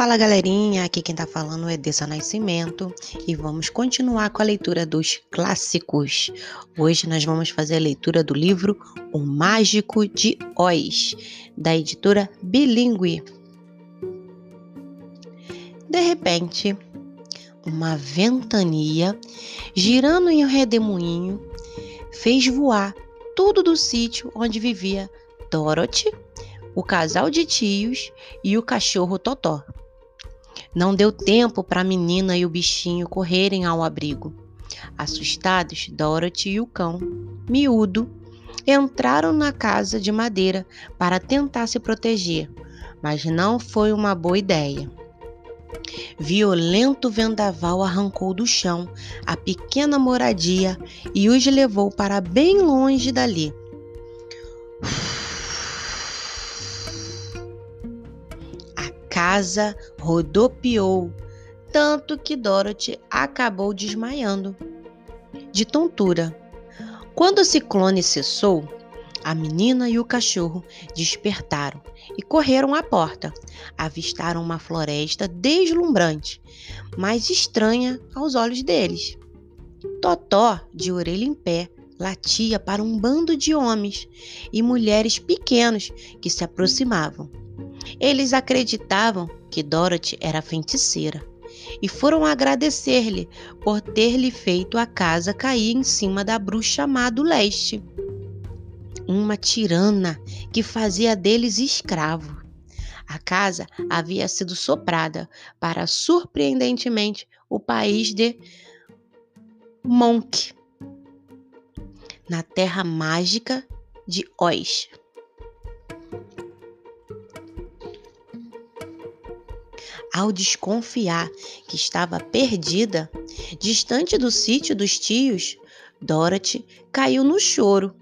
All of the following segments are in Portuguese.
Fala galerinha, aqui quem tá falando é Dessa Nascimento e vamos continuar com a leitura dos clássicos. Hoje nós vamos fazer a leitura do livro O Mágico de Oz, da editora Bilingue. De repente, uma ventania girando em um redemoinho fez voar tudo do sítio onde vivia Dorothy, o casal de tios e o cachorro Totó. Não deu tempo para a menina e o bichinho correrem ao abrigo. Assustados, Dorothy e o cão, miúdo, entraram na casa de madeira para tentar se proteger, mas não foi uma boa ideia. Violento vendaval arrancou do chão a pequena moradia e os levou para bem longe dali. Casa rodopiou, tanto que Dorothy acabou desmaiando de tontura. Quando o ciclone cessou, a menina e o cachorro despertaram e correram à porta. Avistaram uma floresta deslumbrante, mas estranha aos olhos deles. Totó, de orelha em pé, latia para um bando de homens e mulheres pequenos que se aproximavam. Eles acreditavam que Dorothy era feiticeira e foram agradecer-lhe por ter lhe feito a casa cair em cima da bruxa má leste. Uma tirana que fazia deles escravo. A casa havia sido soprada para, surpreendentemente, o país de Monk, na terra mágica de Oz. Ao desconfiar que estava perdida, distante do sítio dos tios, Dorothy caiu no choro.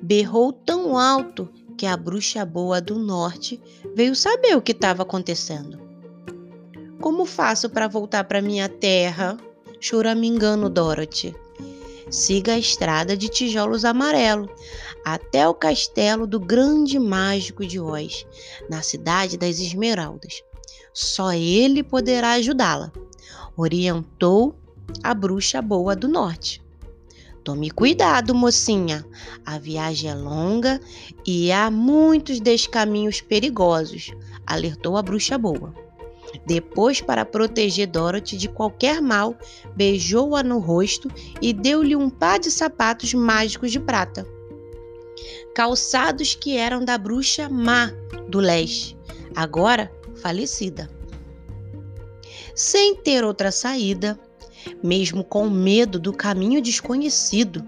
Berrou tão alto que a bruxa boa do norte veio saber o que estava acontecendo. Como faço para voltar para minha terra? Choramingando Dorothy. Siga a estrada de tijolos amarelo até o castelo do grande mágico de Oz, na cidade das Esmeraldas. Só ele poderá ajudá-la, orientou a bruxa boa do norte. Tome cuidado, mocinha. A viagem é longa e há muitos descaminhos perigosos, alertou a bruxa boa. Depois, para proteger Dorothy de qualquer mal, beijou-a no rosto e deu-lhe um par de sapatos mágicos de prata. Calçados que eram da bruxa má do leste, agora falecida. Sem ter outra saída, mesmo com medo do caminho desconhecido,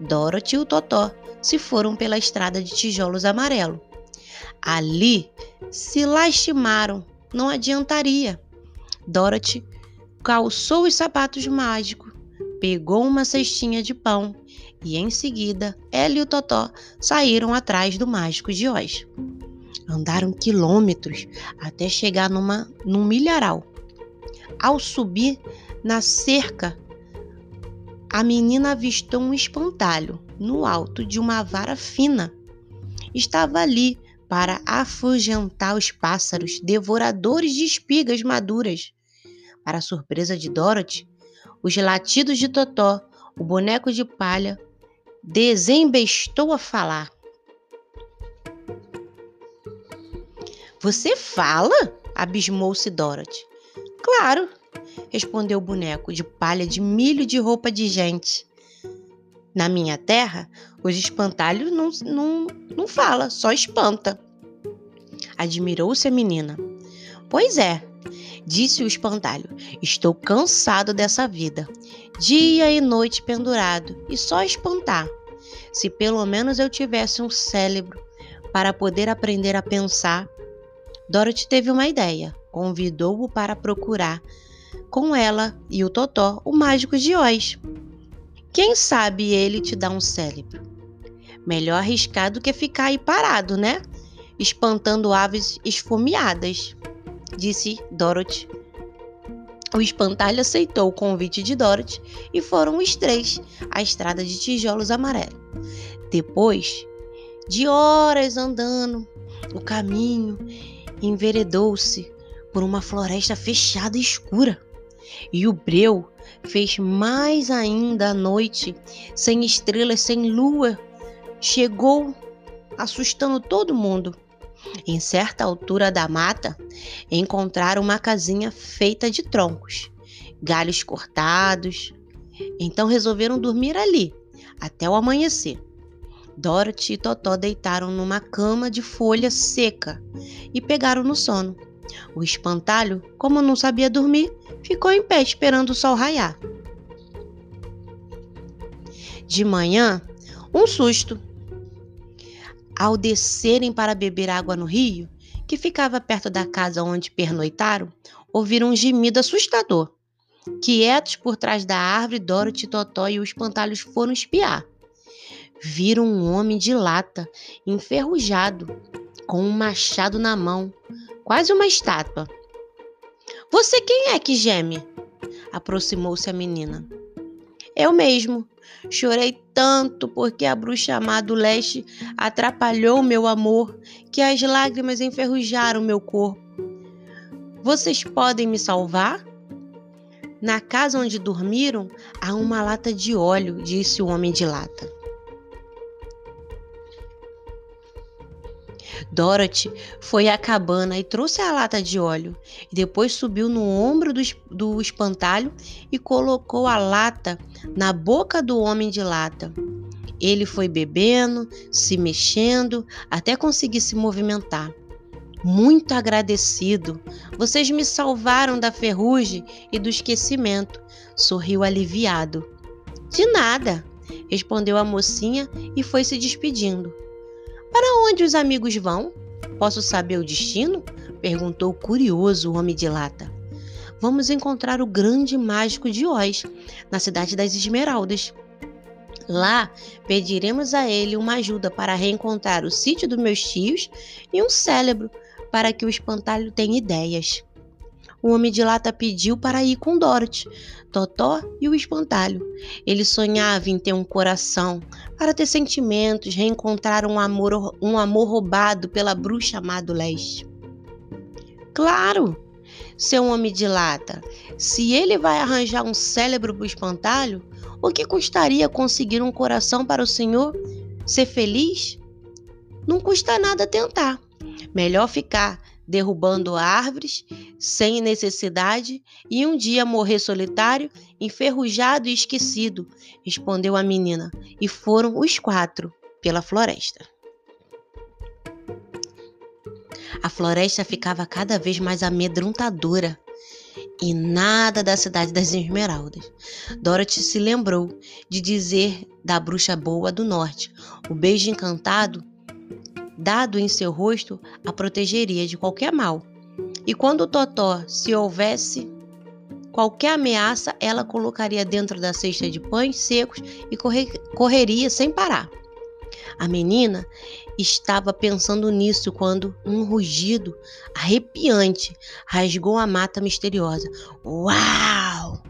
Dorothy e o Totó se foram pela estrada de tijolos amarelo. Ali se lastimaram, não adiantaria. Dorothy calçou os sapatos mágicos, pegou uma cestinha de pão e em seguida ela e o Totó saíram atrás do mágico de Oz. Andaram quilômetros até chegar numa, num milharal. Ao subir na cerca, a menina avistou um espantalho no alto de uma vara fina. Estava ali para afugentar os pássaros devoradores de espigas maduras. Para surpresa de Dorothy, os latidos de Totó, o boneco de palha, desembestou a falar. Você fala? abismou-se Dorothy. Claro, respondeu o boneco de palha de milho de roupa de gente. Na minha terra, os espantalhos não, não, não fala, só espanta. Admirou-se a menina. Pois é, disse o espantalho. Estou cansado dessa vida. Dia e noite pendurado e só espantar. Se pelo menos eu tivesse um cérebro para poder aprender a pensar Dorothy teve uma ideia. Convidou-o para procurar com ela e o Totó o mágico de Oz. Quem sabe ele te dá um cérebro? Melhor arriscar do que ficar aí parado, né? Espantando aves esfomeadas, disse Dorothy. O espantalho aceitou o convite de Dorothy e foram os três à estrada de tijolos amarelos. Depois de horas andando, o caminho enveredou-se por uma floresta fechada e escura. E o breu fez mais ainda a noite, sem estrelas, sem lua, chegou assustando todo mundo. Em certa altura da mata, encontraram uma casinha feita de troncos, galhos cortados. Então resolveram dormir ali até o amanhecer. Dorothy e Totó deitaram numa cama de folha seca e pegaram no sono. O espantalho, como não sabia dormir, ficou em pé esperando o sol raiar. De manhã, um susto. Ao descerem para beber água no rio, que ficava perto da casa onde pernoitaram, ouviram um gemido assustador. Quietos por trás da árvore, Dorothy, Totó e os espantalhos foram espiar. Viram um homem de lata, enferrujado, com um machado na mão, quase uma estátua. Você quem é que geme? Aproximou-se a menina. Eu mesmo. Chorei tanto porque a bruxa amada Leste atrapalhou meu amor que as lágrimas enferrujaram meu corpo. Vocês podem me salvar? Na casa onde dormiram há uma lata de óleo, disse o homem de lata. Dorothy foi à cabana e trouxe a lata de óleo. Depois subiu no ombro do, do espantalho e colocou a lata na boca do homem de lata. Ele foi bebendo, se mexendo, até conseguir se movimentar. Muito agradecido. Vocês me salvaram da ferrugem e do esquecimento. Sorriu aliviado. De nada, respondeu a mocinha e foi se despedindo. Para onde os amigos vão? Posso saber o destino? perguntou curioso o homem de lata. Vamos encontrar o grande mágico de Oz, na cidade das Esmeraldas. Lá pediremos a ele uma ajuda para reencontrar o sítio dos meus tios e um cérebro para que o espantalho tenha ideias. O homem de lata pediu para ir com Dorothy, Totó e o espantalho. Ele sonhava em ter um coração, para ter sentimentos, reencontrar um amor, um amor roubado pela bruxa amada Leste. Claro, seu homem de lata, se ele vai arranjar um cérebro para o espantalho, o que custaria conseguir um coração para o senhor ser feliz? Não custa nada tentar. Melhor ficar derrubando árvores sem necessidade e um dia morrer solitário, enferrujado e esquecido, respondeu a menina, e foram os quatro pela floresta. A floresta ficava cada vez mais amedrontadora e nada da cidade das Esmeraldas. Dorothy se lembrou de dizer da bruxa boa do norte. O beijo encantado dado em seu rosto a protegeria de qualquer mal. E quando o Totó, se houvesse qualquer ameaça, ela colocaria dentro da cesta de pães secos e correr, correria sem parar. A menina estava pensando nisso quando um rugido arrepiante rasgou a mata misteriosa. Uau!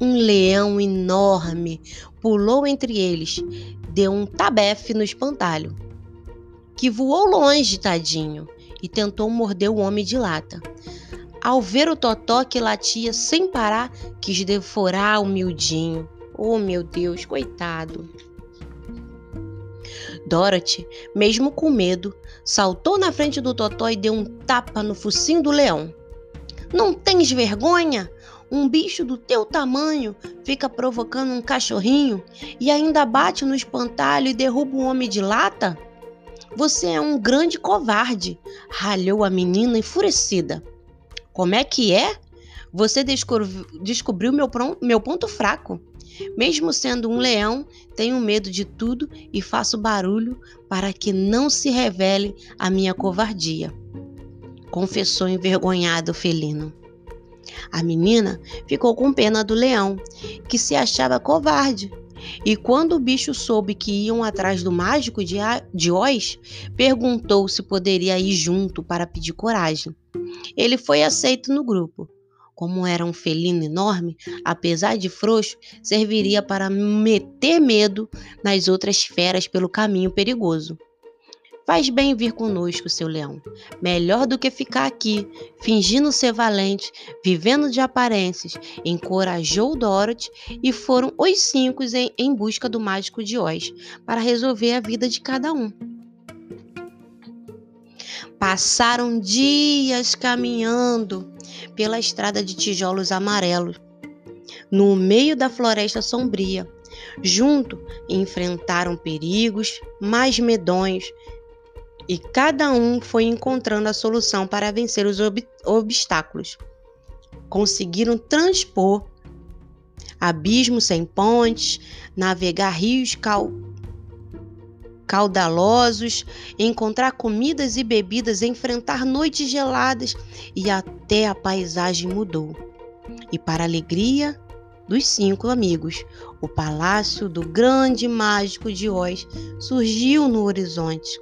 Um leão enorme pulou entre eles, deu um tabefe no espantalho que voou longe, tadinho, e tentou morder o homem de lata. Ao ver o totó que latia sem parar, quis devorar o miudinho. Oh, meu Deus, coitado. Dorothy, mesmo com medo, saltou na frente do totó e deu um tapa no focinho do leão. Não tens vergonha? Um bicho do teu tamanho fica provocando um cachorrinho e ainda bate no espantalho e derruba um homem de lata? Você é um grande covarde, ralhou a menina enfurecida. Como é que é? Você descobriu meu, meu ponto fraco. Mesmo sendo um leão, tenho medo de tudo e faço barulho para que não se revele a minha covardia. Confessou envergonhado o felino. A menina ficou com pena do leão, que se achava covarde. E quando o bicho soube que iam atrás do mágico de, de Oz, perguntou se poderia ir junto para pedir coragem. Ele foi aceito no grupo. Como era um felino enorme, apesar de frouxo, serviria para meter medo nas outras feras pelo caminho perigoso. Faz bem vir conosco, seu leão. Melhor do que ficar aqui, fingindo ser valente, vivendo de aparências. Encorajou Dorothy e foram os cinco em, em busca do mágico de Oz para resolver a vida de cada um. Passaram dias caminhando pela estrada de tijolos amarelos, no meio da floresta sombria. Junto enfrentaram perigos mais medonhos e cada um foi encontrando a solução para vencer os ob obstáculos. Conseguiram transpor abismos sem pontes, navegar rios cal caudalosos, encontrar comidas e bebidas, enfrentar noites geladas e até a paisagem mudou. E para alegria dos cinco amigos, o palácio do grande mágico de Oz surgiu no horizonte.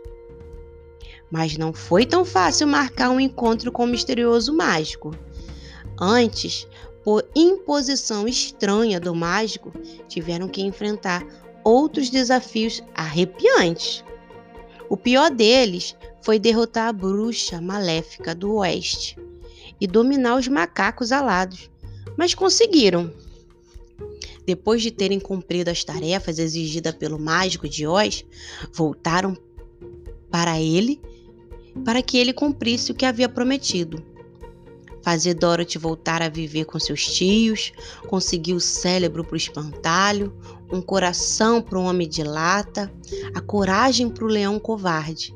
Mas não foi tão fácil marcar um encontro com o misterioso mágico. Antes, por imposição estranha do mágico, tiveram que enfrentar outros desafios arrepiantes. O pior deles foi derrotar a bruxa maléfica do oeste e dominar os macacos alados, mas conseguiram. Depois de terem cumprido as tarefas exigidas pelo mágico de Oz, voltaram para ele para que ele cumprisse o que havia prometido. Fazer Dorothy voltar a viver com seus tios, conseguir o cérebro para o espantalho, um coração para um homem de lata, a coragem para o leão covarde.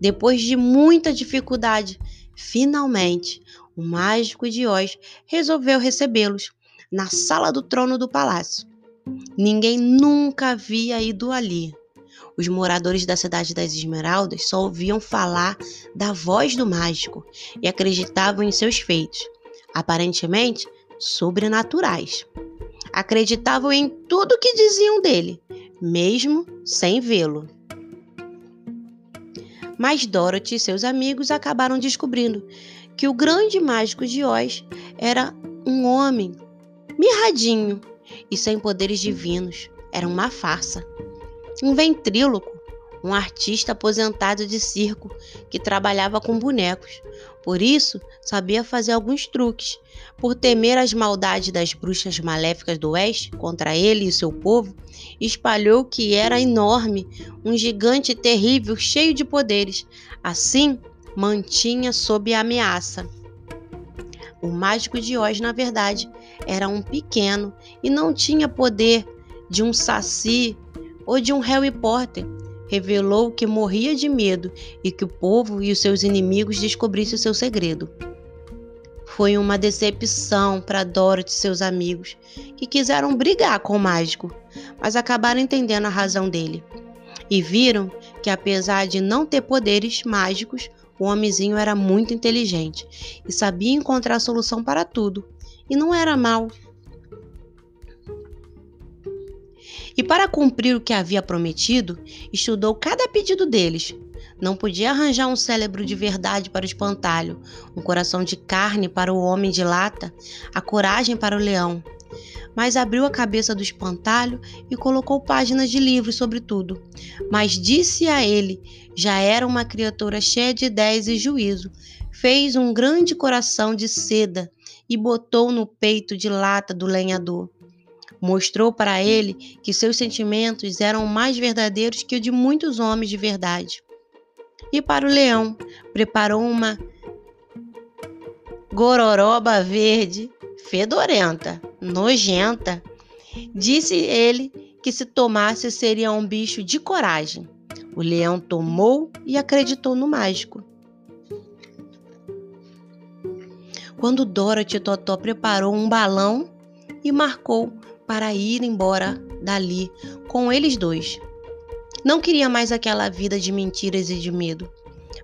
Depois de muita dificuldade, finalmente, o mágico de Oz resolveu recebê-los na sala do trono do palácio. Ninguém nunca havia ido ali. Os moradores da cidade das Esmeraldas só ouviam falar da voz do mágico e acreditavam em seus feitos, aparentemente sobrenaturais. Acreditavam em tudo que diziam dele, mesmo sem vê-lo. Mas Dorothy e seus amigos acabaram descobrindo que o grande mágico de Oz era um homem mirradinho e sem poderes divinos. Era uma farsa um ventríloco, um artista aposentado de circo que trabalhava com bonecos. Por isso, sabia fazer alguns truques. Por temer as maldades das bruxas maléficas do oeste contra ele e seu povo, espalhou que era enorme, um gigante terrível cheio de poderes. Assim, mantinha sob ameaça. O mágico de Oz, na verdade, era um pequeno e não tinha poder de um saci ou de um Harry Potter, revelou que morria de medo e que o povo e os seus inimigos descobrissem o seu segredo. Foi uma decepção para Dorothy e seus amigos, que quiseram brigar com o mágico, mas acabaram entendendo a razão dele. E viram que, apesar de não ter poderes mágicos, o homenzinho era muito inteligente e sabia encontrar solução para tudo. E não era mal, E para cumprir o que havia prometido, estudou cada pedido deles. Não podia arranjar um cérebro de verdade para o espantalho, um coração de carne para o homem de lata, a coragem para o leão. Mas abriu a cabeça do espantalho e colocou páginas de livros sobre tudo. Mas disse a ele: já era uma criatura cheia de ideias e juízo. Fez um grande coração de seda e botou no peito de lata do lenhador. Mostrou para ele que seus sentimentos eram mais verdadeiros que o de muitos homens de verdade. E para o leão, preparou uma gororoba verde, fedorenta, nojenta. Disse ele que se tomasse seria um bicho de coragem. O leão tomou e acreditou no mágico. Quando Dorothy Totó preparou um balão e marcou para ir embora dali com eles dois. Não queria mais aquela vida de mentiras e de medo.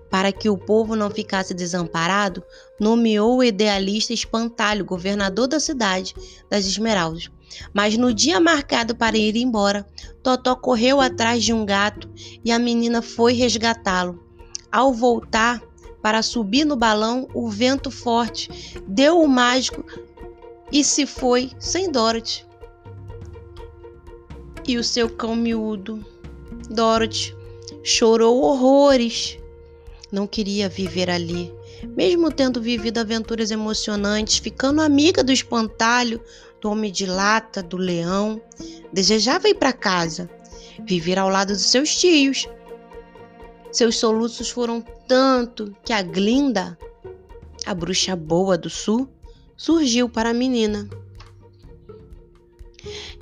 para que o povo não ficasse desamparado, nomeou o idealista Espantalho governador da cidade das Esmeraldas. Mas no dia marcado para ir embora, Totó correu atrás de um gato e a menina foi resgatá-lo. Ao voltar para subir no balão, o vento forte deu o mágico e se foi sem Dorothy. E o seu cão miúdo, Dorothy, chorou horrores. Não queria viver ali. Mesmo tendo vivido aventuras emocionantes, ficando amiga do espantalho, do homem de lata, do leão, desejava ir para casa, viver ao lado dos seus tios. Seus soluços foram tanto que a Glinda, a bruxa boa do sul, surgiu para a menina.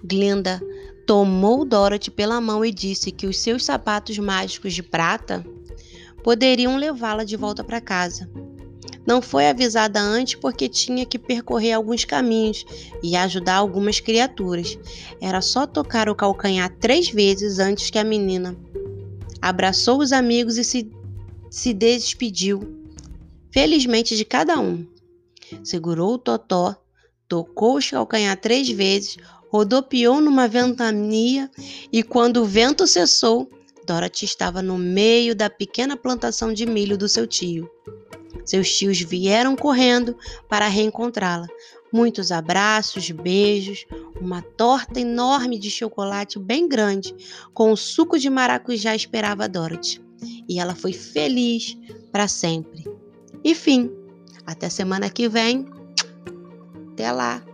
Glinda tomou Dorothy pela mão e disse que os seus sapatos mágicos de prata poderiam levá-la de volta para casa. Não foi avisada antes porque tinha que percorrer alguns caminhos e ajudar algumas criaturas. Era só tocar o calcanhar três vezes antes que a menina abraçou os amigos e se, se despediu, felizmente de cada um. Segurou o totó, tocou os calcanhar três vezes, rodopiou numa ventania e quando o vento cessou, Dorothy estava no meio da pequena plantação de milho do seu tio. Seus tios vieram correndo para reencontrá-la. Muitos abraços, beijos, uma torta enorme de chocolate bem grande, com o suco de maracujá esperava Dorothy. E ela foi feliz para sempre. E fim. Até semana que vem. Até lá.